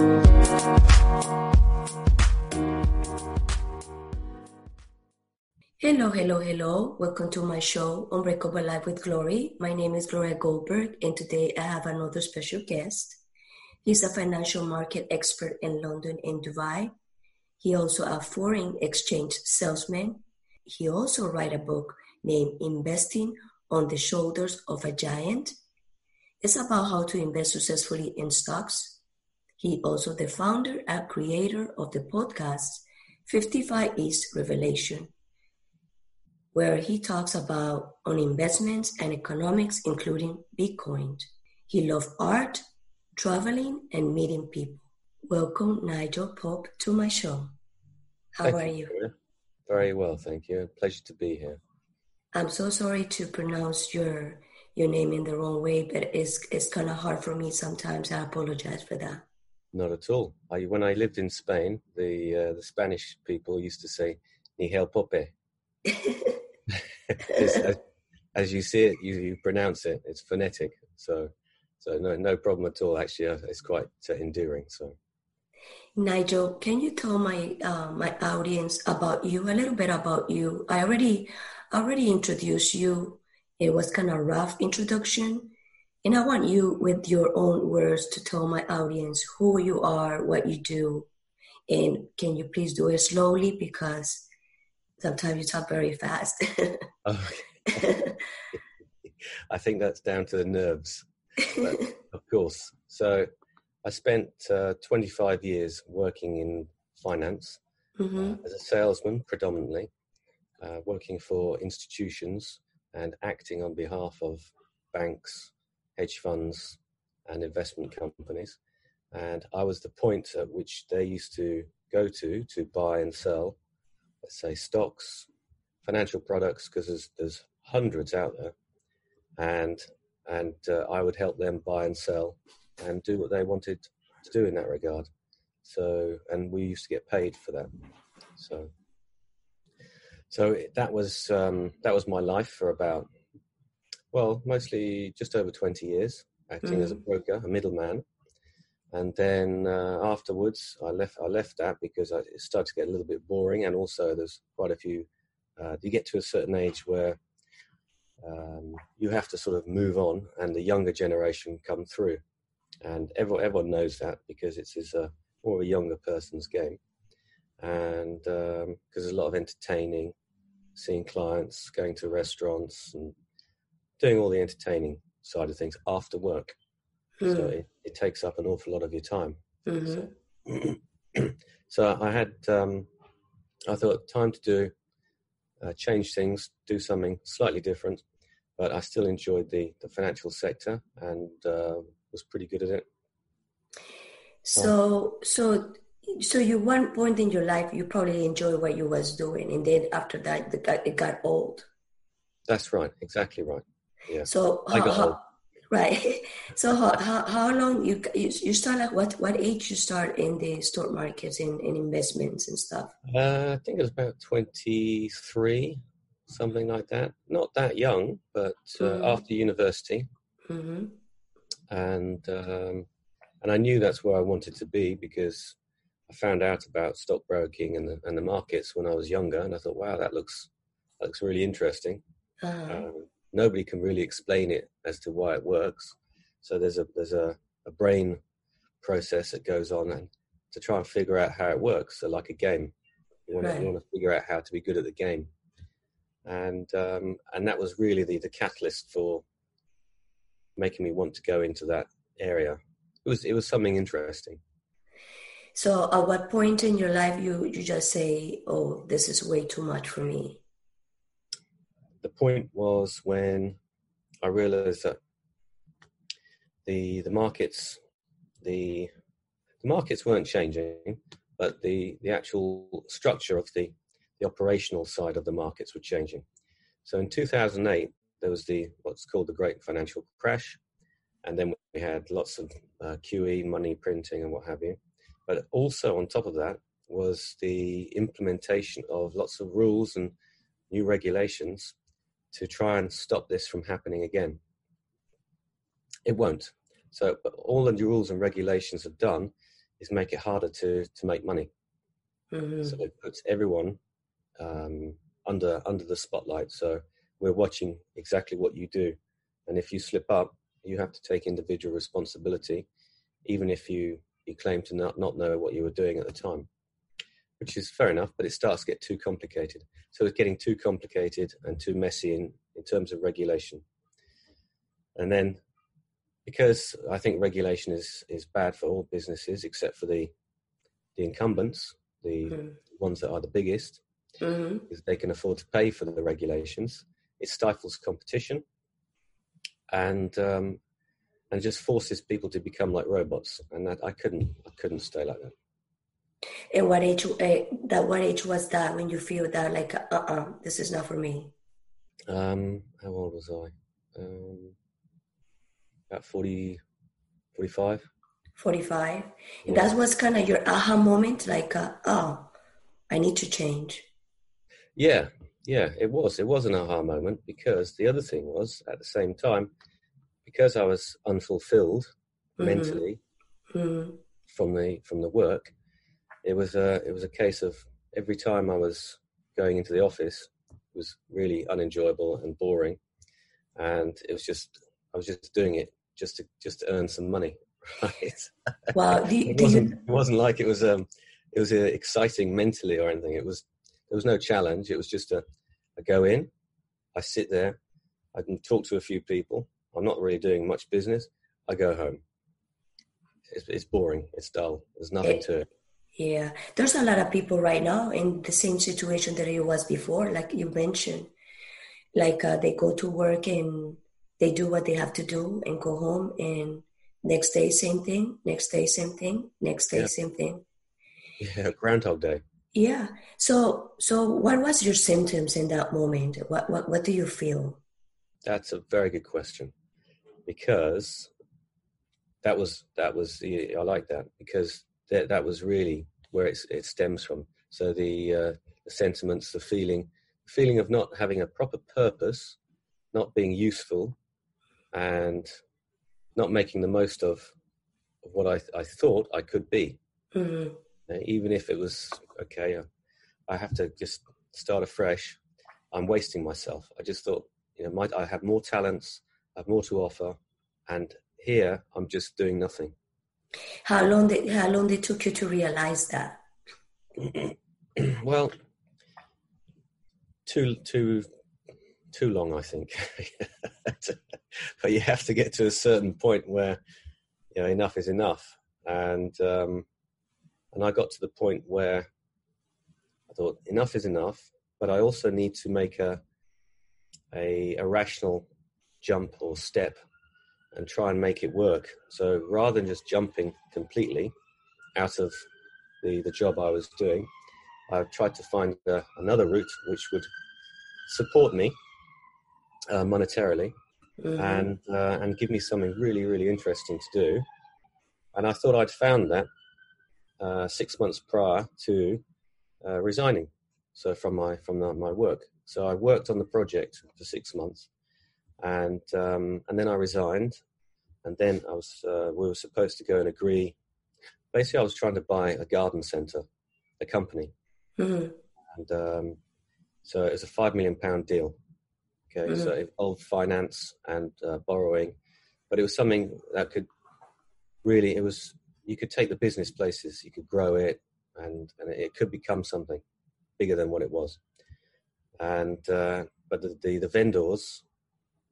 Hello, hello, hello. Welcome to my show, Unbreakable Life with Glory. My name is Gloria Goldberg, and today I have another special guest. He's a financial market expert in London and Dubai. He also a foreign exchange salesman. He also write a book named Investing on the Shoulders of a Giant. It's about how to invest successfully in stocks. He also the founder and creator of the podcast 55 East Revelation where he talks about on investments and economics, including Bitcoin. He loves art, traveling, and meeting people. Welcome, Nigel Pope, to my show. How thank are you? you? Very well, thank you. Pleasure to be here. I'm so sorry to pronounce your your name in the wrong way, but it's it's kind of hard for me sometimes. I apologize for that. Not at all. I, when I lived in Spain, the uh, the Spanish people used to say "ni hel pope." as, as, you see it, you, you pronounce it. It's phonetic, so so no no problem at all. Actually, uh, it's quite uh, endearing. So, Nigel, can you tell my uh, my audience about you a little bit about you? I already already introduced you. It was kind of rough introduction, and I want you with your own words to tell my audience who you are, what you do, and can you please do it slowly because sometimes you talk very fast. okay. I think that's down to the nerves, but, of course. So I spent uh, 25 years working in finance mm-hmm. uh, as a salesman predominantly, uh, working for institutions and acting on behalf of banks, hedge funds, and investment companies. And I was the point at which they used to go to to buy and sell let's say stocks, financial products, because there's there's hundreds out there, and and uh, I would help them buy and sell and do what they wanted to do in that regard. So and we used to get paid for that. So so that was um, that was my life for about well mostly just over 20 years acting mm. as a mm. broker a middleman and then uh, afterwards I left I left that because I, it started to get a little bit boring and also there's quite a few uh, you get to a certain age where um, you have to sort of move on and the younger generation come through and everyone, everyone knows that because it's, it's a more of a younger person's game and because um, there's a lot of entertaining seeing clients going to restaurants and doing all the entertaining side of things after work Mm. So it, it, takes up an awful lot of your time. Mm-hmm. So, so, I had, um, I thought, time to do, uh, change things, do something slightly different, but I still enjoyed the, the financial sector and uh, was pretty good at it. So, so, so you one point in your life you probably enjoy what you was doing, and then after that, it got, it got old. That's right, exactly right. Yeah. So how, how, right so how, how, how long you, you you start at what what age you start in the stock markets and in, in investments and stuff uh, i think it was about 23 something like that not that young but uh, mm-hmm. after university mm-hmm. and um, and i knew that's where i wanted to be because i found out about stockbroking and the, and the markets when i was younger and i thought wow that looks that looks really interesting uh-huh. um, nobody can really explain it as to why it works. So there's a there's a, a brain process that goes on and to try and figure out how it works. So like a game, you want, right. to, you want to figure out how to be good at the game, and um, and that was really the the catalyst for making me want to go into that area. It was it was something interesting. So at what point in your life you you just say, "Oh, this is way too much for me"? The point was when I realized that the the markets the the markets weren't changing, but the the actual structure of the the operational side of the markets were changing. So in 2008, there was the what's called the Great Financial Crash, and then we had lots of uh, QE, money printing, and what have you. But also on top of that was the implementation of lots of rules and new regulations to try and stop this from happening again. It won't. So all the rules and regulations have done is make it harder to to make money. Mm-hmm. So it puts everyone um, under under the spotlight. So we're watching exactly what you do, and if you slip up, you have to take individual responsibility, even if you you claim to not not know what you were doing at the time, which is fair enough. But it starts to get too complicated. So it's getting too complicated and too messy in in terms of regulation, and then because I think regulation is is bad for all businesses except for the the incumbents, the Mm-hmm. ones that are the biggest, Mm-hmm. because they can afford to pay for the regulations. It stifles competition, and um, and just forces people to become like robots. And that, I couldn't I couldn't stay like that. And what age? Uh, that what age was that when you feel that like, uh, uh this is not for me? Um, how old was I? Um, about 40, 45. Forty-five. Yeah. That was kind of your aha moment, like, uh, oh, I need to change. Yeah, yeah, it was. It was an aha moment because the other thing was at the same time, because I was unfulfilled Mhm. mentally Mm-hmm. from the from the work, it was a it was a case of every time I was going into the office it was really unenjoyable and boring, and it was just I was just doing it just to just to earn some money, right? Wow. Do, it wasn't it wasn't like it was um it was uh, exciting mentally or anything. It was there was no challenge. It was just a I go in, I sit there, I can talk to a few people. I'm not really doing much business. I go home. It's, it's boring. It's dull. There's nothing It- to it. Yeah, there's a lot of people right now in the same situation that it was before, like you mentioned. Like uh, they go to work and they do what they have to do and go home, and next day same thing, next day same thing, next day Yeah. same thing. Yeah, Groundhog Day. Yeah. So, so what was your symptoms in that moment? What what what do you feel? That's a very good question because that was that was I like that because that that was really where it stems from. So the uh, the sentiments, the feeling, feeling of not having a proper purpose, not being useful, and not making the most of, of what I I thought I could be. Mhm. Uh, even if it was okay, uh, I have to just start afresh. I'm wasting myself. I just thought, you know, my, I have more talents, I have more to offer, and here I'm just doing nothing. How long did how long did it took you to realize that? well, too too too long, I think. but you have to get to a certain point where you know enough is enough, and um, and I got to the point where I thought enough is enough, but I also need to make a a, a rational jump or step and try and make it work. So rather than just jumping completely out of the, the job I was doing, I tried to find uh, another route which would support me uh, monetarily Mhm. and uh, and give me something really really interesting to do. And I thought I'd found that uh, six months prior to uh, resigning, so from my from the, my work. So I worked on the project for six months, and um, and then I resigned, and then I was uh, we were supposed to go and agree. Basically, I was trying to buy a garden centre, a company, Mhm. and um, so it was a five million pound deal. Okay, so it involved finance and uh, borrowing, but it was something that could really it was you could take the business places, you could grow it, and and it could become something bigger than what it was. And uh, but the, the the vendors,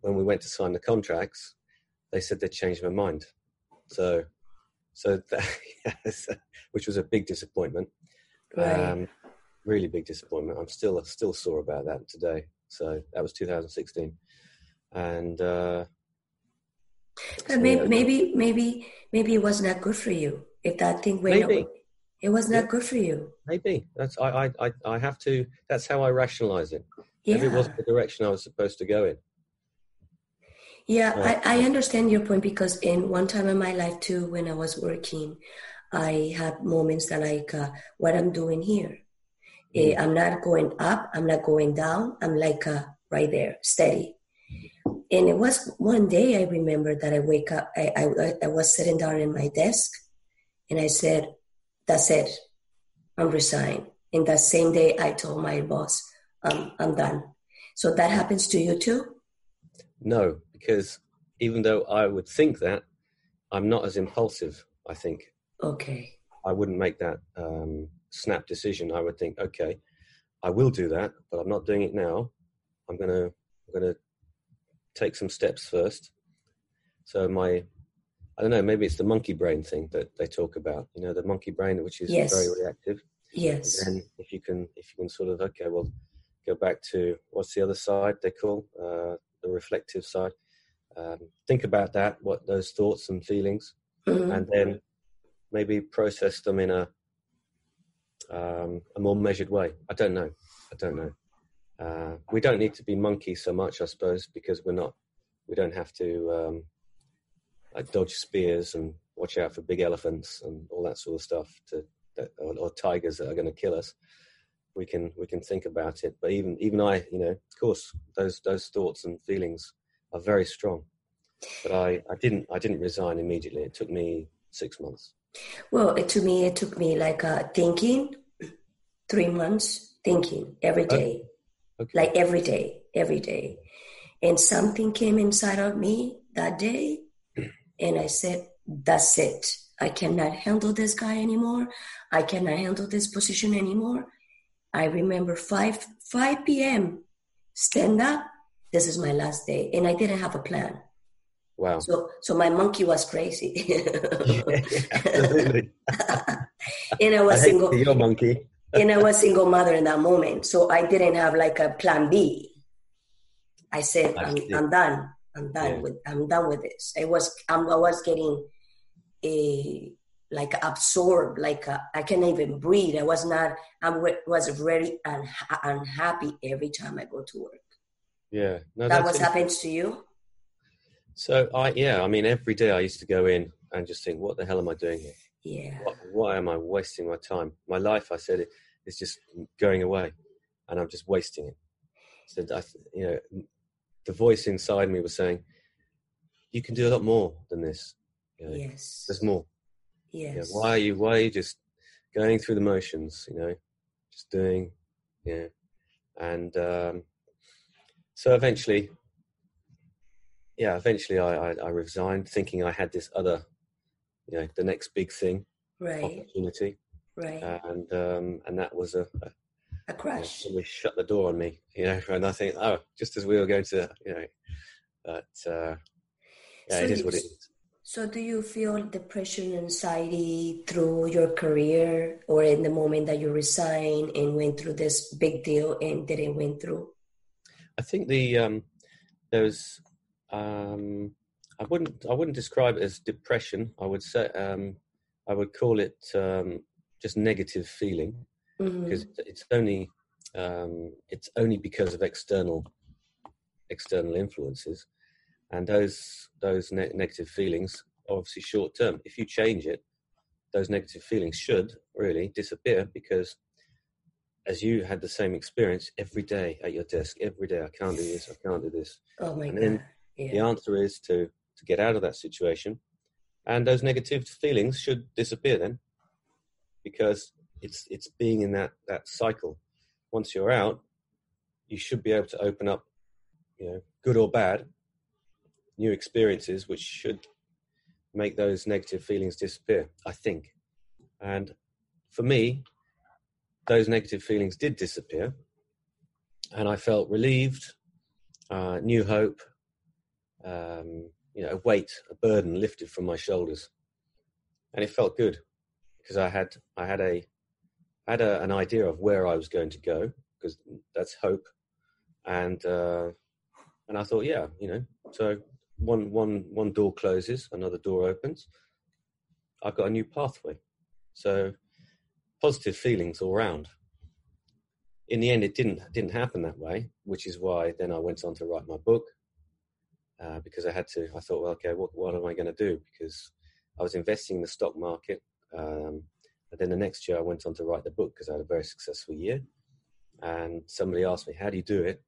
when we went to sign the contracts, they said they'd changed their mind. So so that, yes, which was a big disappointment Right. um, really big disappointment. I'm still still sore about that today. So that was 2016, and uh, so, maybe, yeah, maybe, maybe, maybe it was not good for you. If that thing went, Maybe. it was not Yeah. good for you. maybe that's I, I I I have to. That's how I rationalize it. Maybe it wasn't the direction I was supposed to go in. Yeah. Yeah. I, I understand your point because in one time in my life too, when I was working, I had moments that like, uh, what I'm doing here. Eh, I'm not going up. I'm not going down. I'm like uh, right there, steady. And it was one day I remember that I wake up. I, I I was sitting down in my desk, and I said, that's it. I'm resigned. In that same day, I told my boss, um, I'm done. So that happens to you too? No, because even though I would think that, I'm not as impulsive, I think. Okay. I wouldn't make that um, snap decision. I would think, okay, I will do that, but I'm not doing it now. I'm gonna I'm gonna take some steps first. So my I don't know, maybe it's the monkey brain thing that they talk about. You know, the monkey brain, which is yes. very reactive. Yes. And if you can, if you can sort of, okay, well, go back to what's the other side they call uh, the reflective side. Um, think about that, what those thoughts and feelings, mm-hmm. and then maybe process them in a um, a more measured way. I don't know. I don't know. Uh, we don't need to be monkeys so much, I suppose, because we're not. We don't have to um, like dodge spears and watch out for big elephants and all that sort of stuff to that, or, or tigers that are going to kill us. We can we can think about it, but even even I, you know, of course, those those thoughts and feelings are very strong. But I, I didn't I didn't resign immediately. It took me six months. Well, it, to me, it took me like uh, thinking, three months thinking every day, okay. like every day, every day. And something came inside of me that day, and I said, That's it. I cannot handle this guy anymore. I cannot handle this position anymore. I remember 5, 5 p.m. Stand up. This is my last day. And I didn't have a plan. Wow. So so my monkey was crazy. yeah, absolutely. and I was I single. Your monkey. and I was single mother in that moment, so I didn't have like a plan B. I said, I am I'm done. I'm done yeah. with. I'm done with this. I was. I'm, I was getting a like absorbed. Like I can't even breathe. I was not. I was very unha- unhappy every time I go to work. Yeah, no, that what happens to you. So I yeah, I mean every day I used to go in and just think, what the hell am I doing here? Yeah. What, why am I wasting my time? My life, I said, it is just going away, and I'm just wasting it. So I, you know, the voice inside me was saying, you can do a lot more than this. You know, yes. There's more. Yes. You know, why are you? Why are you just going through the motions? You know, just doing. Yeah. And um, so eventually, yeah, eventually I, I, I, resigned, thinking I had this other, you know, the next big thing, right. opportunity, right, and um, and that was a, a, a crash. Know, shut the door on me, you know, and I think, oh, just as we were going to, you know, but uh, yeah, so it is what it is. So, do you feel depression, anxiety through your career, or in the moment that you resigned and went through this big deal and didn't went through? I think the um, there's um, I wouldn't I wouldn't describe it as depression. I would say um, I would call it um, just negative feeling mm-hmm. because it's only um, it's only because of external external influences, and those those ne- negative feelings are obviously short term. If you change it, those negative feelings should really disappear because as you had the same experience every day at your desk every day i can't do this i can't do this oh my and god yeah. The answer is to to get out of that situation, and those negative feelings should disappear then, because it's it's being in that that cycle. Once you're out, you should be able to open up, you know, good or bad, new experiences which should make those negative feelings disappear. I think, and for me, those negative feelings did disappear, and I felt relieved, uh, new hope, um, you know, a weight, a burden lifted from my shoulders, and it felt good because I had I had a I had a, an idea of where I was going to go because that's hope, and uh, and I thought, yeah, you know, so one one one door closes, another door opens. I've got a new pathway, so positive feelings all round. In the end, it didn't didn't happen that way, which is why then I went on to write my book, uh, because I had to. I thought, well, okay, what what am I going to do? Because I was investing in the stock market. Um, and then the next year, I went on to write the book because I had a very successful year. And somebody asked me, "How do you do it?"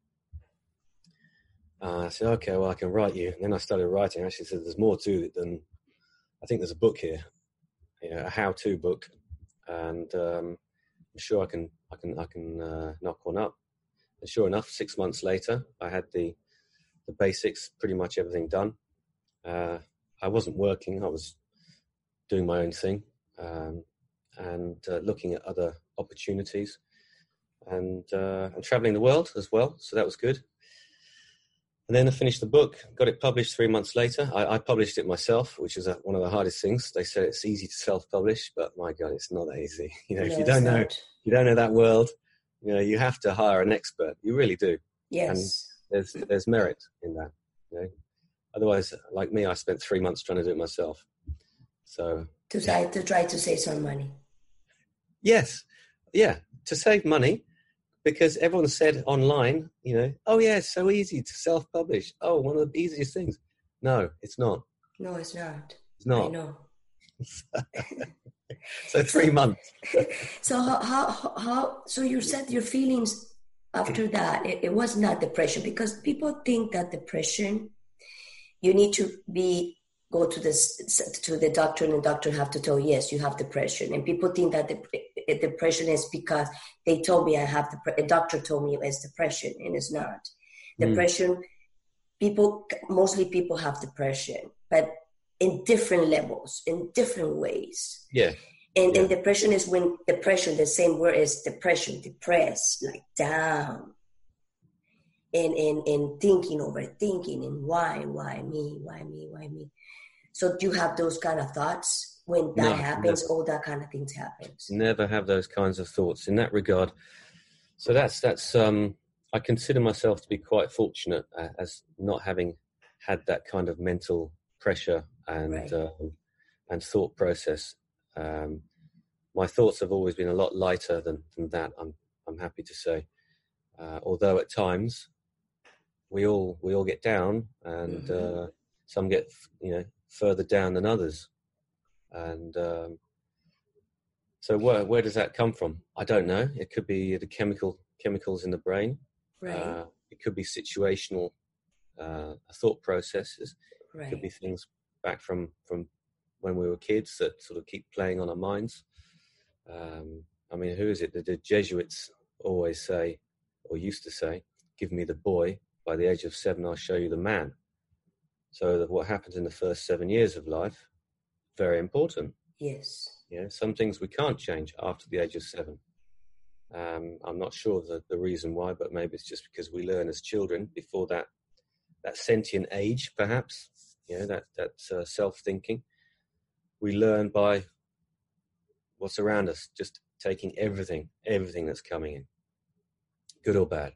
Uh, I said, "Okay, well, I can write you." And then I started writing. I actually said, "There's more to it than I think. There's a book here, you know, a how-to book." And um, I'm sure I can I can I can uh, knock one up. And sure enough, six months later, I had the the basics, pretty much everything done. Uh, I wasn't working; I was doing my own thing um, and uh, looking at other opportunities and uh, and traveling the world as well. So that was good. And then I finished the book, got it published three months later. I, I published it myself, which is a, one of the hardest things. They said it's easy to self-publish, but my God, it's not easy. You know, no, if you don't know, you don't know that world, you know, you have to hire an expert. You really do. Yes. And there's there's merit in that. You know, otherwise, like me, I spent three months trying to do it myself. So to try to try to save some money. Yes, yeah, to save money because everyone said online, you know, oh yeah, it's so easy to self-publish. Oh, one of the easiest things. No, it's not. No, it's not. It's not. I know. so three months. so how, how how so you said your feelings after that it, it was not depression because people think that depression you need to be go to this to the doctor and the doctor have to tell yes you have depression and people think that the depression is because they told me i have the a doctor told me it's depression and it's not. Mm. depression people mostly people have depression but in different levels in different ways. Yeah. And, yeah. and depression is when depression the same word as depression depressed like down. And and and thinking overthinking and why why me why me why me. So do you have those kind of thoughts when that no, happens? Never, all that kind of things happens. Never have those kinds of thoughts in that regard. So that's that's. Um, I consider myself to be quite fortunate uh, as not having had that kind of mental pressure and right. uh, and thought process. Um, my thoughts have always been a lot lighter than, than that. I'm I'm happy to say, uh, although at times we all we all get down and mm-hmm. Uh, some get you know further down than others. And um, so, where where does that come from? I don't know. It could be the chemical chemicals in the brain. Right. Uh, it could be situational uh, thought processes. Right. It could be things back from from when we were kids that sort of keep playing on our minds. Um, I mean, who is it? The, the Jesuits always say, or used to say, "Give me the boy. By the age of seven, I'll show you the man." So that what happens in the first seven years of life, very important. Yes. Yeah, some things we can't change after the age of seven. Um, I'm not sure the, the reason why, but maybe it's just because we learn as children before that that sentient age, perhaps. You know, that that uh, self thinking. We learn by what's around us, just taking everything, everything that's coming in, good or bad.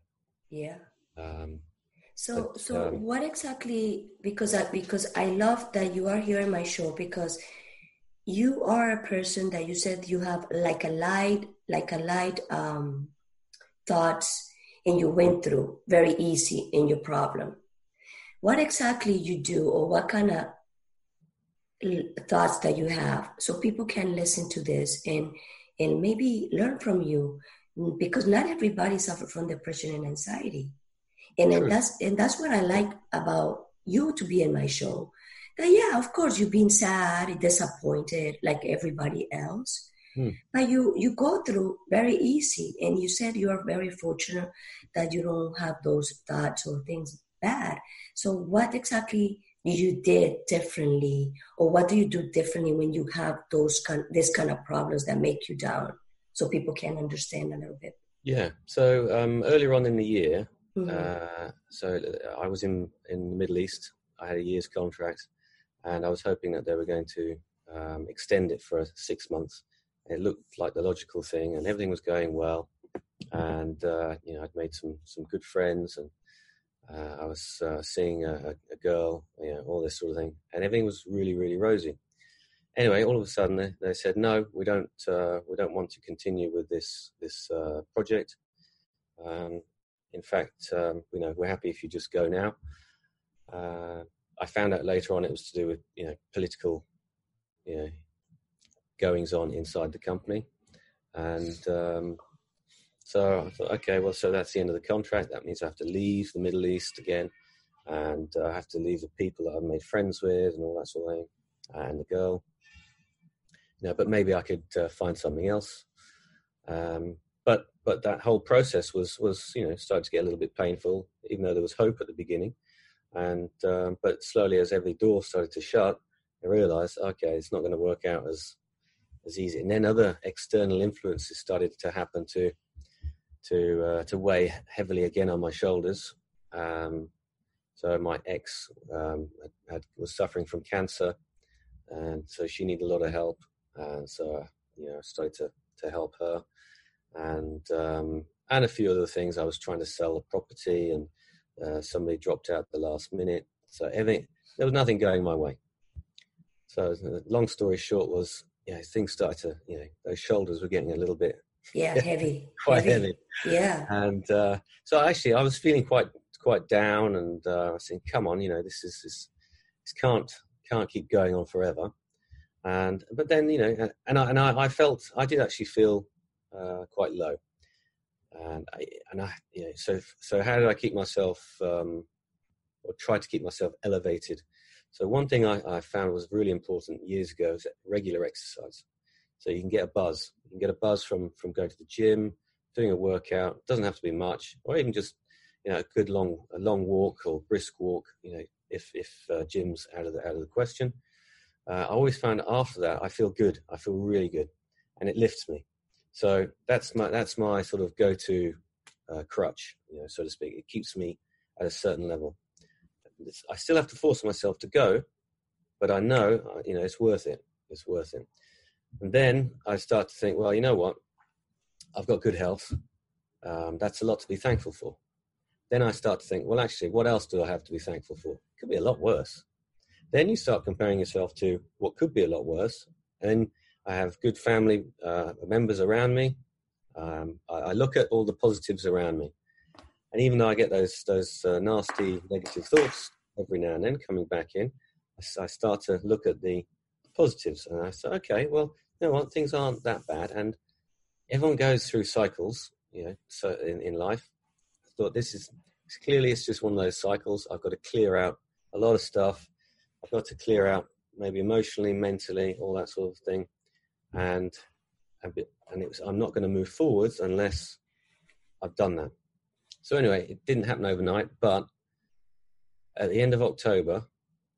Yeah. Um, so, but, so um, what exactly? Because I because I love that you are here in my show because you are a person that you said you have like a light, like a light um, thoughts, and you went through very easy in your problem. What exactly you do, or what kind of thoughts that you have, so people can listen to this and and maybe learn from you, because not everybody suffers from depression and anxiety and, and that's and that's what I like about you to be in my show. That yeah, of course you've been sad, disappointed, like everybody else. Hmm. But you you go through very easy, and you said you are very fortunate that you don't have those thoughts or things bad. So what exactly you did differently, or what do you do differently when you have those kind this kind of problems that make you down, so people can understand a little bit? Yeah. So um, earlier on in the year, Mm-hmm. Uh, so uh, I was in in the Middle East. I had a year's contract, and I was hoping that they were going to um, extend it for six months. It looked like the logical thing, and everything was going well. And uh, you know, I'd made some some good friends, and uh, I was uh, seeing a, a, girl, you know, all this sort of thing, and everything was really really rosy. Anyway, all of a sudden they, they said, "No, we don't uh, we don't want to continue with this this project." Um, in fact, um, you know, we're happy if you just go now. Uh, I found out later on it was to do with you know political, you know, goings on inside the company, and um, so I thought, okay, well, so that's the end of the contract. That means I have to leave the Middle East again, and uh, I have to leave the people that I've made friends with and all that sort of thing, and the girl. you know, but maybe I could uh, find something else. Um, but but that whole process was was you know started to get a little bit painful, even though there was hope at the beginning. And um, but slowly, as every door started to shut, I realised, okay, it's not going to work out as as easy. And then other external influences started to happen to to uh, to weigh heavily again on my shoulders. Um, so my ex um, had, was suffering from cancer, and so she needed a lot of help. And so you know, I started to to help her, and um, and a few other things. I was trying to sell a property, and uh, somebody dropped out the last minute. So everything there was nothing going my way. So long story short was, yeah, things started to, you know, those shoulders were getting a little bit yeah heavy quite heavy. heavy. yeah and uh, so actually i was feeling quite quite down and uh, i was saying come on you know this is this, this can't can't keep going on forever and but then you know and i and i, I felt i did actually feel uh, quite low and i and i you know so so how did i keep myself um, or try to keep myself elevated so one thing I, I found was really important years ago is regular exercise so you can get a buzz. You can get a buzz from from going to the gym, doing a workout. It doesn't have to be much, or even just you know a good long a long walk or brisk walk. You know, if if uh, gym's out of the out of the question. Uh, I always found after that I feel good. I feel really good, and it lifts me. So that's my that's my sort of go to uh, crutch, you know, so to speak. It keeps me at a certain level. I still have to force myself to go, but I know uh, you know it's worth it. It's worth it. And then I start to think, well, you know what? I've got good health. Um, that's a lot to be thankful for. Then I start to think, well, actually, what else do I have to be thankful for? It could be a lot worse. Then you start comparing yourself to what could be a lot worse. And I have good family uh, members around me. Um, I, I, look at all the positives around me. And even though I get those, those uh, nasty negative thoughts every now and then coming back in, I, I start to look at the positives. And I say, okay, well, you know what, things aren't that bad, and everyone goes through cycles, you know, so in, in life. I thought this is clearly it's just one of those cycles. I've got to clear out a lot of stuff. I've got to clear out maybe emotionally, mentally, all that sort of thing, and and it was I'm not going to move forwards unless I've done that. So anyway, it didn't happen overnight, but at the end of October,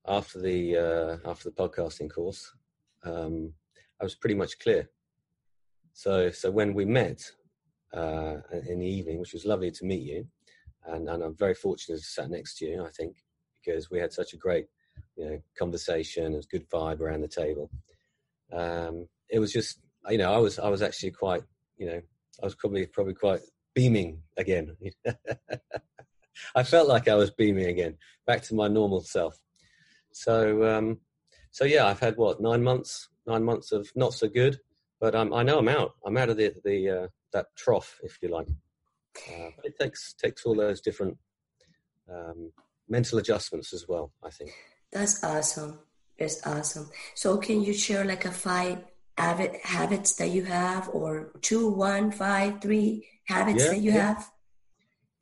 after the uh, after the podcasting course, um, I was pretty much clear. So, so when we met uh, in the evening, which was lovely to meet you, and, and I'm very fortunate to sat next to you. I think because we had such a great, you know, conversation. It was good vibe around the table. Um, it was just, you know, I was I was actually quite, you know, I was probably probably quite beaming again. I felt like I was beaming again, back to my normal self. So, um, so yeah, I've had what nine months nine months of not so good, but um, I know I'm out. I'm out of the the uh, that trough, if you like. Uh, it takes takes all those different um, mental adjustments as well. I think that's awesome. That's awesome. So, can you share like a five habits that you have, or two, one, five, three habits yeah, that you yeah. have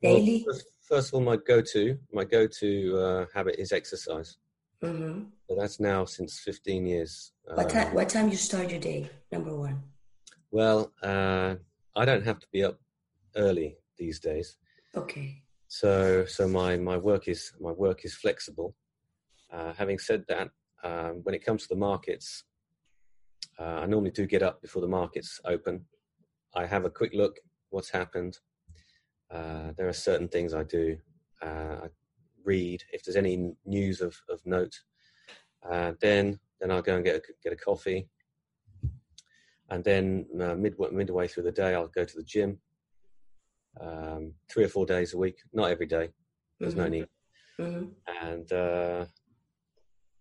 daily? Well, first, of all, my go to my go to uh, habit is exercise. Mm-hmm. So that's now since 15 years. What time? Um, what time you start your day? Number one. Well, uh, I don't have to be up early these days. Okay. So, so my my work is my work is flexible. Uh, having said that, um, when it comes to the markets, uh, I normally do get up before the markets open. I have a quick look what's happened. Uh, there are certain things I do. Uh, I read if there's any news of, of note. Uh, then then I'll go and get a, get a coffee, and then uh, midway, midway through the day I'll go to the gym. Um, three or four days a week, not every day. There's mm-hmm. no need. Mm-hmm. And uh,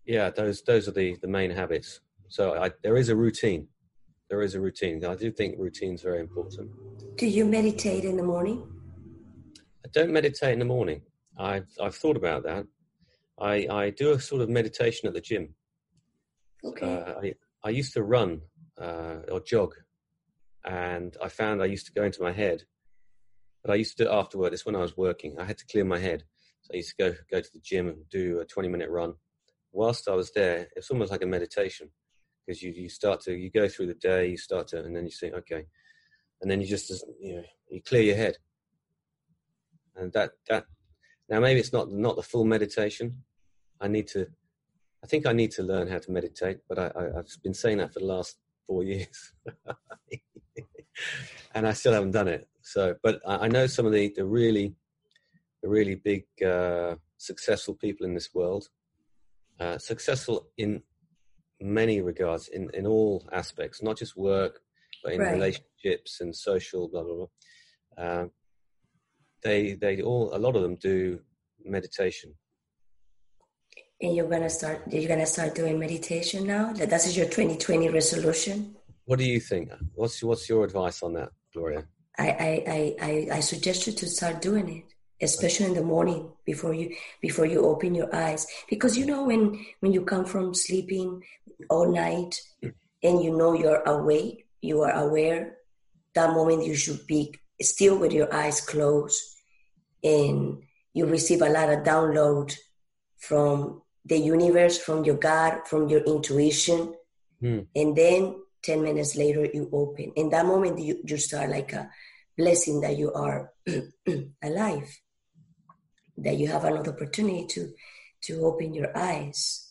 yeah, those those are the the main habits. So I, there is a routine. There is a routine. I do think routine is very important. Do you meditate in the morning? I don't meditate in the morning. I've I've thought about that. I I do a sort of meditation at the gym. Okay. Uh, I I used to run uh, or jog, and I found I used to go into my head. But I used to do it after work. It's when I was working. I had to clear my head, so I used to go go to the gym and do a twenty minute run. Whilst I was there, it's almost like a meditation because you you start to you go through the day, you start to, and then you think, okay, and then you just you know you clear your head, and that that now maybe it's not not the full meditation. I need to, I think I need to learn how to meditate, but I, I I've been saying that for the last four years, and I still haven't done it. So, but I, I know some of the the really the really big uh, successful people in this world, uh, successful in many regards, in, in all aspects, not just work, but in right. relationships and social, blah, blah, blah. Uh, they, they all, a lot of them do meditation. And you're gonna start. You're gonna start doing meditation now. That that is your 2020 resolution. What do you think? What's what's your advice on that, Gloria? I I I I suggest you to start doing it especially in the morning before you before you open your eyes. Because you know when when you come from sleeping all night and you know you're awake you are aware that moment you should be still with your eyes closed. And you receive a lot of download from the universe from your god from your intuition. Mm. and then 10 minutes later you open. In that moment you, you start like a blessing that you are alive that you have another opportunity to to open your eyes.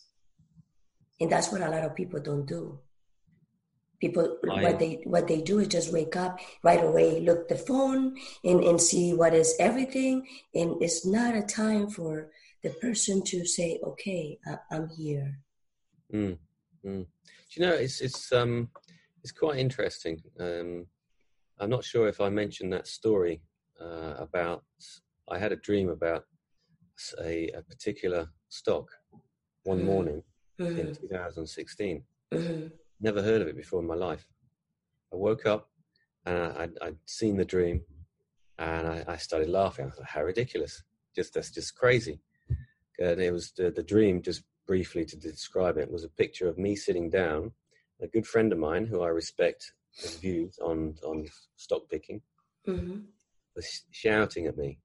And that's what a lot of people don't do. People I, what they what they do is just wake up right away look the phone and and see what is everything. And it's not a time for the person to say okay I, am here. Mm, mm. you know it's it's um it's quite interesting. Um i'm not sure if i mentioned that story uh, about i had a dream about a, a particular stock one mm-hmm. morning mm-hmm. in 2016. Mm-hmm. Never heard of it before in my life. I woke up and I, would seen the dream and I, I, started laughing. I thought, how ridiculous. Just, that's just crazy. And it was the, the dream, just briefly to describe it, was a picture of me sitting down, a good friend of mine who I respect his views on, on stock picking, mm-hmm. was shouting at me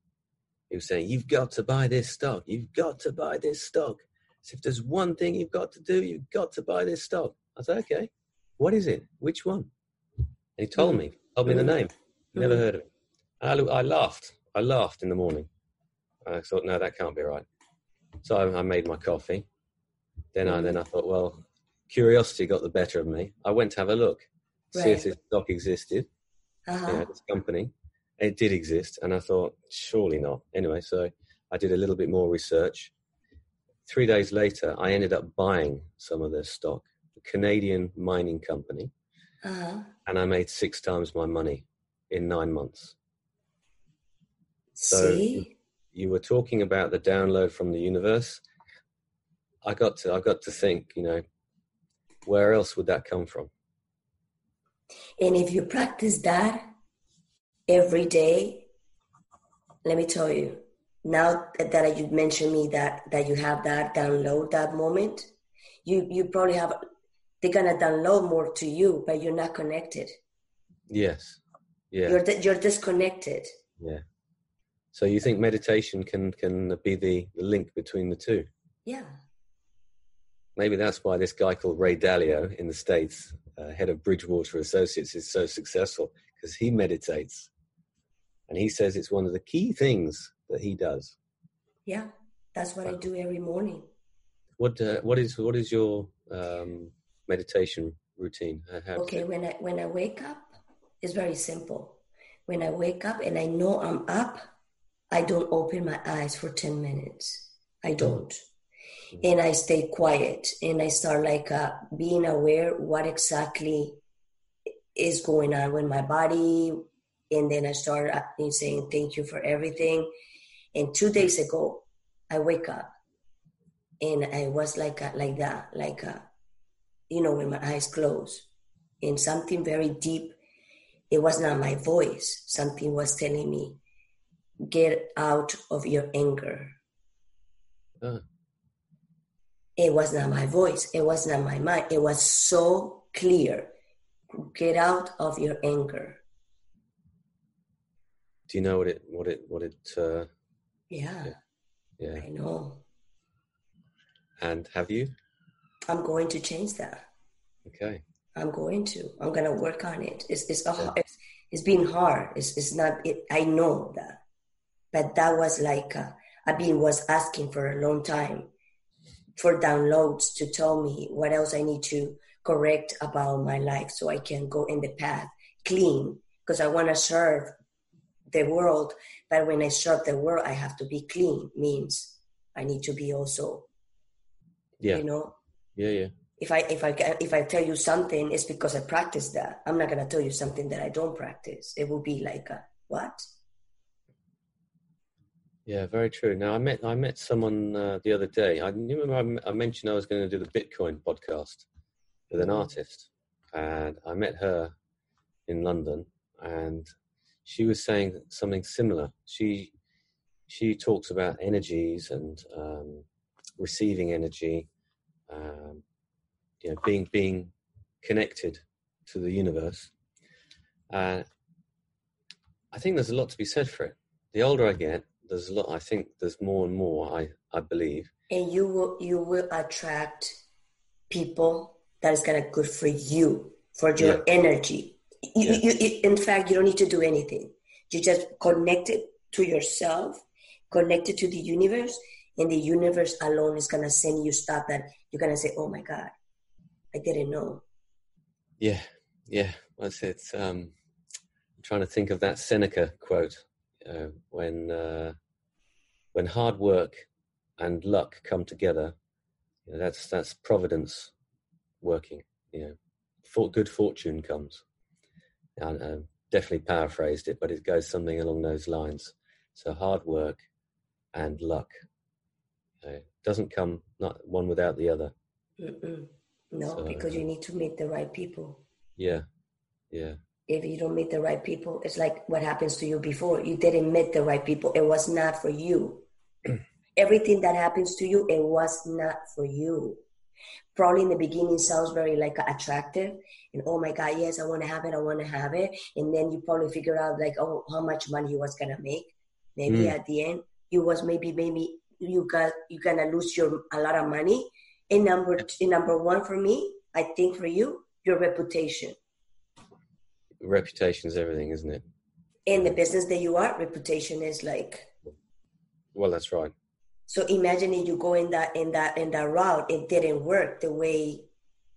he was saying, You've got to buy this stock. You've got to buy this stock. So if there's one thing you've got to do, you've got to buy this stock. I said, Okay, what is it? Which one? And he told me, told me the name. Never heard of it. I, I laughed. I laughed in the morning. I thought, no, that can't be right. So I, I made my coffee. Then I then I thought, well, curiosity got the better of me. I went to have a look, right. see if this stock existed. Uh-huh. You know, this company it did exist, and I thought, surely not. Anyway, so I did a little bit more research. Three days later, I ended up buying some of their stock, a Canadian mining company, uh-huh. and I made six times my money in nine months. So See? you were talking about the download from the universe. I got to I got to think, you know, where else would that come from? And if you practice that, every day, let me tell you, now that you mentioned me that that you have that download that moment, you you probably have they're gonna download more to you, but you're not connected. Yes. Yeah. You're you're disconnected. Yeah. So you think meditation can can be the, the link between the two? Yeah. Maybe that's why this guy called Ray Dalio in the States, uh, head of Bridgewater Associates, is so successful because he meditates and he says it's one of the key things that he does. Yeah, that's what I do every morning. What uh, what is what is your um, meditation routine? okay, when I when I wake up, it's very simple. When I wake up and I know I'm up, I don't open my eyes for ten minutes. I don't. Mm-hmm. And I stay quiet and I start like uh, being aware what exactly is going on with my body, and then I started saying thank you for everything. And two days ago, I wake up and I was like a, like that, like a, you know, with my eyes closed, and something very deep. It was not my voice. Something was telling me, "Get out of your anger." Uh. It was not my voice. It was not my mind. It was so clear. Get out of your anger do you know what it what it what it uh yeah yeah i know and have you i'm going to change that Okay. I'm going to. I'm gonna work on it. It's it's a, yeah. it's, it's been hard. It's it's not. It, I know that, but that was like uh, I've been was asking for a long time for downloads to tell me what else I need to correct about my life so I can go in the path clean because I want to serve the world. But when I serve the world, I have to be clean. Means I need to be also, yeah, you know, yeah, yeah. If I if I if I tell you something, it's because I practice that. I'm not gonna tell you something that I don't practice. It will be like a, what? Yeah, very true. Now I met I met someone uh, the other day. I remember I, I mentioned I was going to do the Bitcoin podcast with an mm-hmm. artist, and I met her in London, and she was saying something similar. She she talks about energies and um, receiving energy, um, you know, being being connected to the universe. Uh, I think there's a lot to be said for it. The older I get, there's a lot. I think there's more and more. I I believe. And you will you will attract people that is gonna good for you for your yeah. energy. You, yeah. you, in fact, you don't need to do anything. You just connect it to yourself, connect it to the universe, and the universe alone is gonna send you stuff that you're gonna say, "Oh my God, I didn't know." Yeah, yeah. That's it. Um, I'm trying to think of that Seneca quote uh, when uh, when hard work and luck come together. You know, that's that's providence working. You know, for, good fortune comes. I definitely paraphrased it, but it goes something along those lines. So hard work and luck uh, doesn't come not one without the other. Mm-mm. No, so, because you need to meet the right people. Yeah, yeah. If you don't meet the right people, it's like what happens to you before. You didn't meet the right people. It was not for you. Everything that happens to you, it was not for you probably in the beginning sounds very like attractive and oh my god yes i want to have it i want to have it and then you probably figure out like oh how much money you was gonna make. Maybe mm. at the end you was maybe maybe you got you gonna lose your a lot of money. And number and number one for me i think for you your reputation. Reputation is everything isn't it? In the business that you are reputation is like well that's right so imagine if you go in that in that in that route, it didn't work the way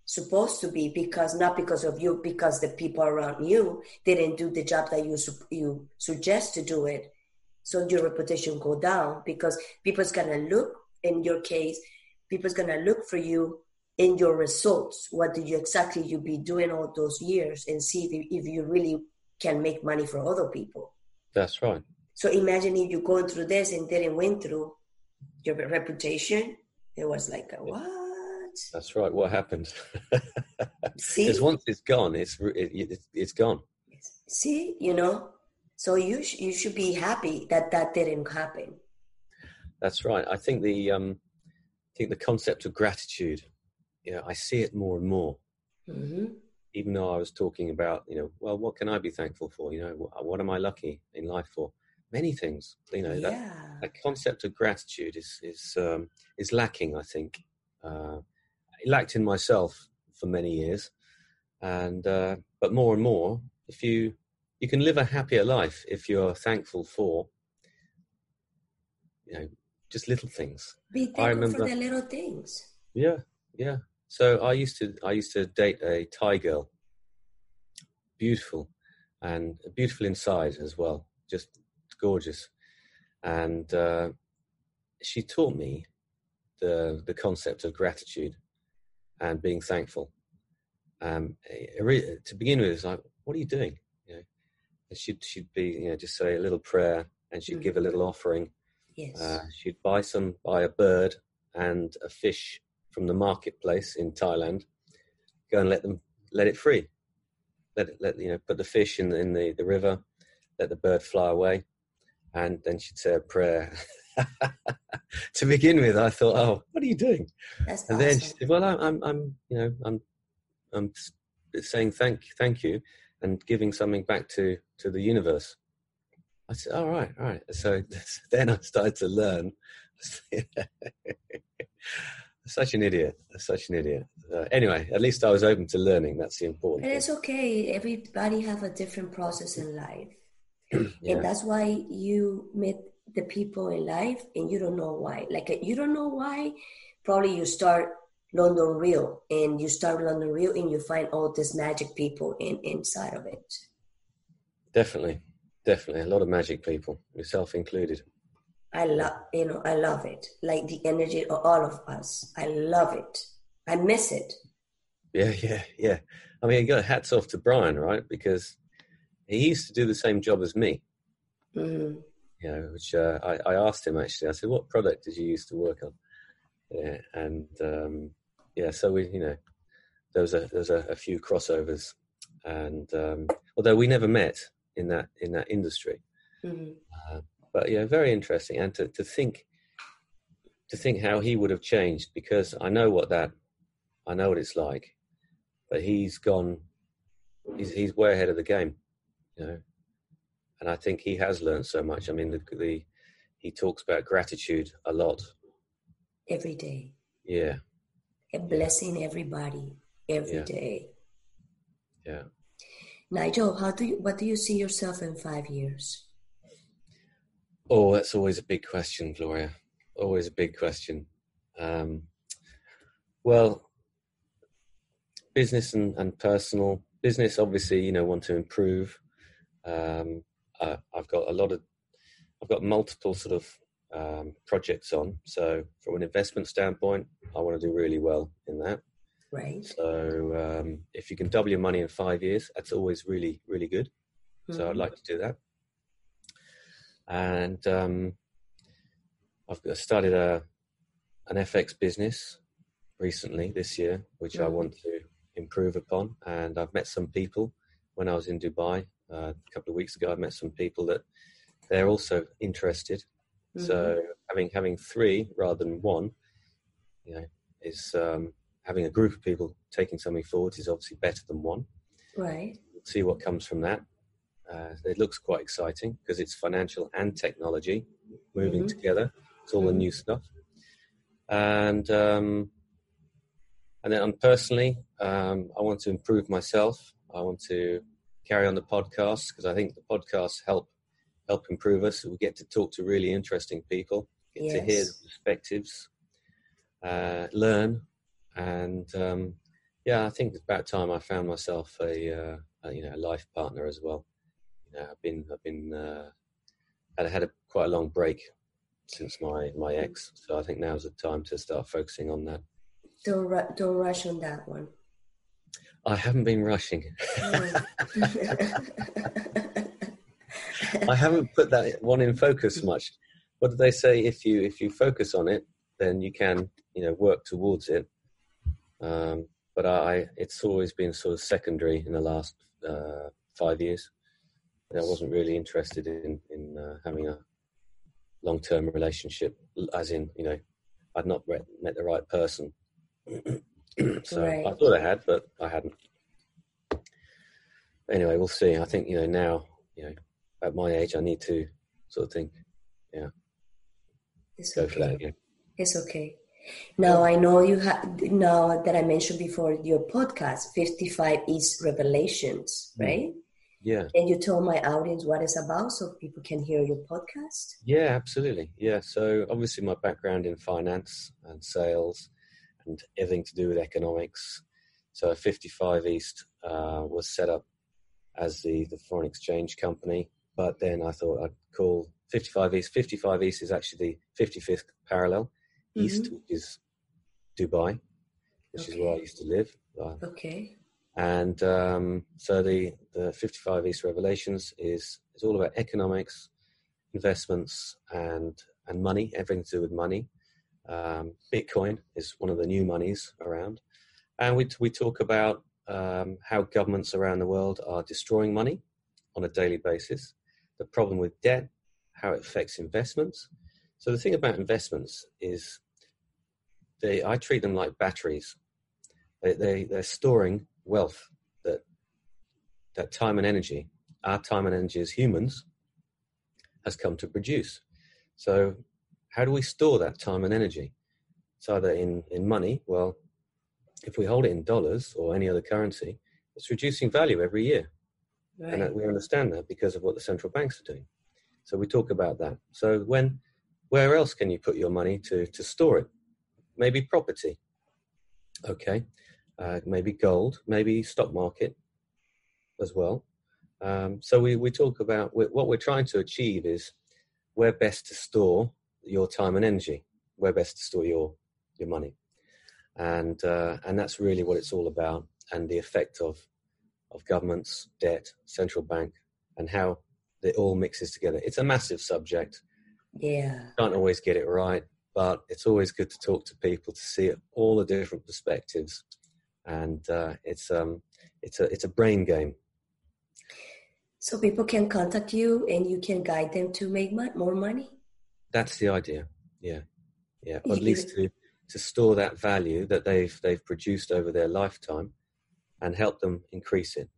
supposed to be because not because of you, because the people around you didn't do the job that you you suggest to do it. So your reputation go down because people's gonna look in your case, people's gonna look for you in your results. What did you exactly you be doing all those years and see if, if you really can make money for other people. That's right. So imagine if you're going through this and didn't went through, your reputation. It was like, a, what? That's right. What happened? See, because once it's gone, it's it, it's gone. See, you know, so you sh- you should be happy that that didn't happen. That's right. I think the um, I think the concept of gratitude. You know, I see it more and more. Mm-hmm. Even though I was talking about, you know, well, what can I be thankful for? You know, what, what am I lucky in life for? Many things. You know, yeah. that, that concept of gratitude is is um, is lacking. I think uh, it lacked in myself for many years, and uh, but more and more, if you you can live a happier life if you're thankful for you know just little things. Be thankful I remember, for the little things. Yeah, yeah. So I used to I used to date a Thai girl, beautiful, and beautiful inside as well. Just gorgeous. And uh, she taught me the the concept of gratitude and being thankful. Um, to begin with, it's like, what are you doing? You know, and she'd she'd be you know just say a little prayer and she'd mm-hmm. give a little offering. Yes. Uh, she'd buy some buy a bird and a fish from the marketplace in Thailand. Go and let them let it free. Let it let you know put the fish in the, in the, the river. Let the bird fly away and then she'd say a prayer. to begin with, I thought, "Oh, what are you doing?" That's and awesome. then she said, "Well, I'm, I'm, you know, I'm, I'm saying thank, thank you, and giving something back to to the universe." I said, "All right, all right." So then I started to learn. such an idiot. Such an idiot. Uh, anyway, at least I was open to learning. That's the important. And it's okay. Everybody have a different process in life, yeah. and that's why you meet the people in life, and you don't know why. Like uh, you don't know why. Probably you start London Real, and you start London Real, and you find all these magic people in inside of it. Definitely, definitely, a lot of magic people, yourself included. I love, you know, I love it. Like the energy of all of us. I love it. I miss it. Yeah, yeah, yeah. I mean, you got hats off to Brian, right? Because he used to do the same job as me. Mm-hmm. You know, which uh, I, I asked him actually. I said, "What product did you used to work on?" Yeah, and um, yeah, so we, you know, there was a there was a, a few crossovers, and um, although we never met in that in that industry, mm-hmm. uh, but yeah, very interesting, and to, to think to think how he would have changed because I know what that I know what it's like, but he's gone. He's he's way ahead of the game, you know, and I think he has learned so much. I mean, the, the he talks about gratitude a lot every day. Yeah, and blessing everybody every yeah. day. yeah. Nigel, how do you, what do you see yourself in five years? Oh, that's always a big question, Gloria. Always a big question. Um, well, business and, and, personal. Business, obviously, you know, want to improve. Um, I, I've got a lot of, I've got multiple sort of um, projects on. So, from an investment standpoint, I want to do really well in that. Right. So, um, if you can double your money in five years, that's always really, really good. Mm-hmm. So, I'd mm-hmm. like to do that and um, I've started a an FX business recently this year, which mm-hmm. I want to improve upon. And I've met some people when I was in Dubai uh, a couple of weeks ago. I met some people that they're also interested. Mm-hmm. So having having three rather than one, you know, is um, having a group of people taking something forward is obviously better than one. Right. see what comes from that. Uh, it looks quite exciting because it's financial and technology moving mm-hmm. together. It's all mm-hmm. the new stuff. And um, and then personally, um, I want to improve myself. I want to carry on the podcast because I think the podcasts help help improve us. We get to talk to really interesting people, get yes. to hear the perspectives, uh, learn, and um, yeah, I think it's about time I found myself a, uh, a you know a life partner as well You know, I've been I've been uh, had had a quite a long break since my my ex, so I think now's the time to start focusing on that. Don't ru- don't rush on that one. I haven't been rushing. I haven't put that one in focus much. What did they say? If you if you focus on it, then you can you know work towards it. Um, but I, it's always been sort of secondary in the last uh, five years. I wasn't really interested in in uh, having a long term relationship, as in you know, I'd not met, met the right person. so right. I thought I had, but I hadn't. Anyway, we'll see. I think you know now, you know, at my age, I need to sort of think, yeah, it's go okay. for that again. It's okay. Now I know you have now that I mentioned before your podcast, Fifty Five East Revelations, mm. right? Yeah. And you tell my audience what it's about so people can hear your podcast? Yeah, absolutely. Yeah. So obviously my background in finance and sales and everything to do with economics. So 55 East uh, was set up as the, the foreign exchange company, but then I thought I'd call 55 East. 55 East is actually the 55th parallel east, mm-hmm. which is Dubai, which okay. is where I used to live. Uh, okay. And um, so the, the 55 East Revelations is, is all about economics, investments, and, and money, everything to do with money. Um, Bitcoin is one of the new monies around. And we, we talk about um, how governments around the world are destroying money on a daily basis, the problem with debt, how it affects investments. So the thing about investments is they, I treat them like batteries. They, they, they're storing wealth that that time and energy, our time and energy as humans, has come to produce. So, how do we store that time and energy? it's either in, in money. Well, if we hold it in dollars or any other currency, it's reducing value every year. Right. And we understand that because of what the central banks are doing. So we talk about that. So when, where else can you put your money to, to store it? Maybe property. Okay. Uh, maybe gold, maybe stock market as well. Um, so we, we talk about what we're trying to achieve is where best to store your time and energy, where best to store your, your money. And, uh, and that's really what it's all about and the effect of, of governments, debt, central bank, and how it all mixes together. It's a massive subject. Yeah. Can't always get it right, but it's always good to talk to people to see all the different perspectives. And uh, it's, um, it's, a, it's a brain game. So people can contact you and you can guide them to make more money? That's the idea. Yeah. Yeah. Or at least to, to store that value that they've, they've produced over their lifetime and help them increase it.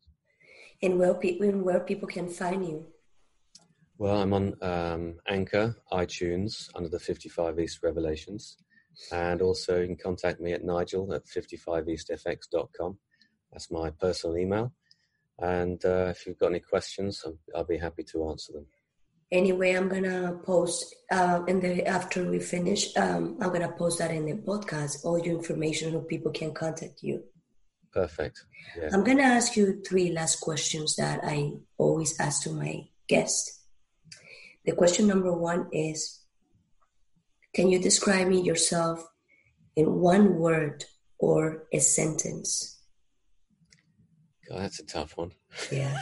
And where, people, where people can find you? Well, I'm on um, Anchor, iTunes, under the 55 East Revelations. And also, you can contact me at nigel at 55eastfx.com. That's my personal email. And uh, if you've got any questions, I'll, I'll, be happy to answer them. Anyway, I'm gonna post uh, in the after we finish. Um, I'm gonna post that in the podcast. All your information so people can contact you. Perfect. Yeah. I'm gonna ask you three last questions that I always ask to my guests. The question number one is Can you describe me yourself in one word or a sentence? God, that's a tough one. Yeah.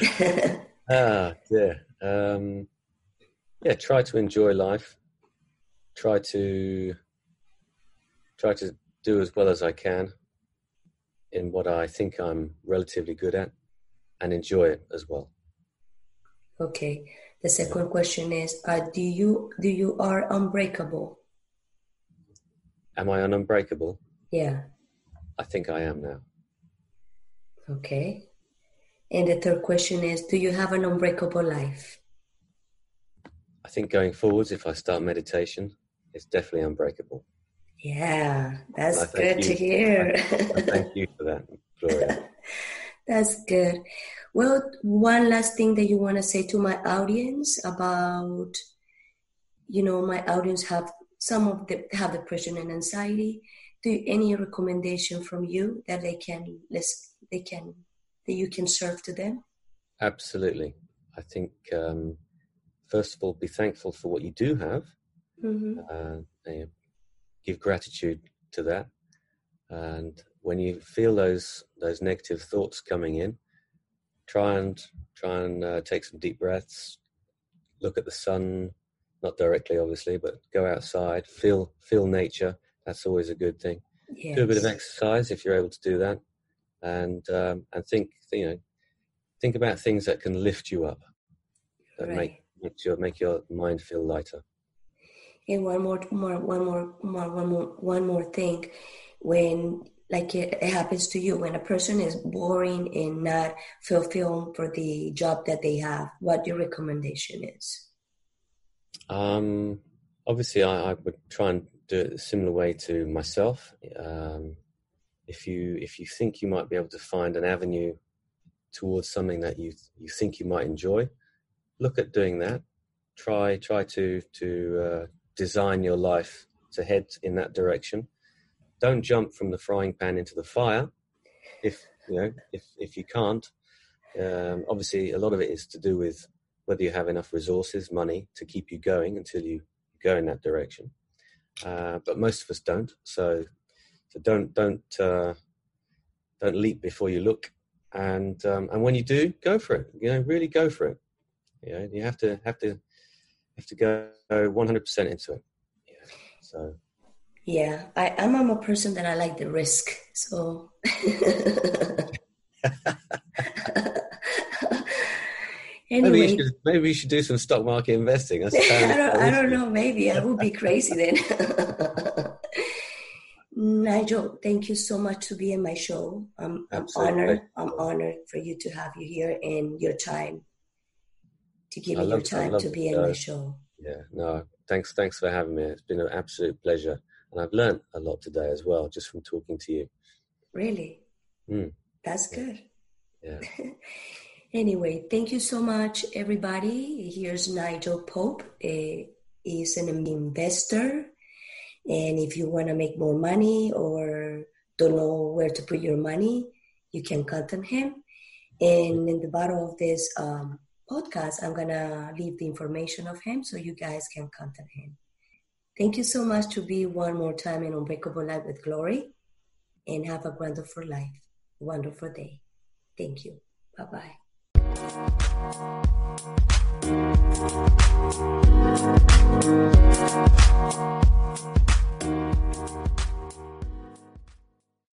ah, yeah. Um, yeah, try to enjoy life. Try to try to do as well as I can in what I think I'm relatively good at and enjoy it as well. Okay. The second question is: uh, Do you do you are unbreakable? Am I unbreakable? Yeah. I think I am now. Okay. And the third question is: Do you have an unbreakable life? I think going forwards, if I start meditation, it's definitely unbreakable. Yeah, that's good you. to hear. thank you for that, Gloria. that's good. Well, one last thing that you want to say to my audience about, you know, my audience have some of them have depression and anxiety. Do you, any recommendation from you that they can listen, they can that you can serve to them? Absolutely. I think um, first of all, be thankful for what you do have. Mm-hmm. Uh, give gratitude to that, and when you feel those those negative thoughts coming in, try and try and uh, take some deep breaths look at the sun not directly obviously but go outside feel feel nature that's always a good thing yes. do a bit of exercise if you're able to do that and um, and think you know think about things that can lift you up that right. make make your make your mind feel lighter. And one more, more one more, more one more one more thing. When like it, it, happens to you when a person is boring and not fulfilled for the job that they have what your recommendation is? Um, obviously I, I, would try and do it a similar way to myself. Um, if you if you think you might be able to find an avenue towards something that you you think you might enjoy look at doing that. Try try to to uh, design your life to head in that direction. Don't jump from the frying pan into the fire if you know if if you can't. Um, obviously a lot of it is to do with whether you have enough resources money to keep you going until you go in that direction. Uh, but most of us don't. So so don't don't uh, don't leap before you look and um, and when you do go for it you know really go for it you know you have to have to have to go 100% into it yeah. so yeah, I, I'm, I'm a person that I like the risk. So anyway, maybe you, should, maybe you should do some stock market investing. I don't, I don't know. Maybe I would be crazy then. Nigel, thank you so much to be in my show. I'm, I'm honored. I'm honored for you to have you here and your time to give me your time to be in my show. Yeah, no, Thanks, thanks for having me. It's been an absolute pleasure, and I've learned a lot today as well, just from talking to you. Really? Mm. That's good. Yeah. anyway, thank you so much, everybody. Here's Nigel Pope. Uh, he's an investor, and if you want to make more money or don't know where to put your money, you can contact him. And in the bottom of this um, podcast, I'm gonna leave the information of him so you guys can contact him. Thank you so much to be one more time in Unbreakable Life with Gloria, and have a wonderful life, wonderful day. Thank you. Bye bye.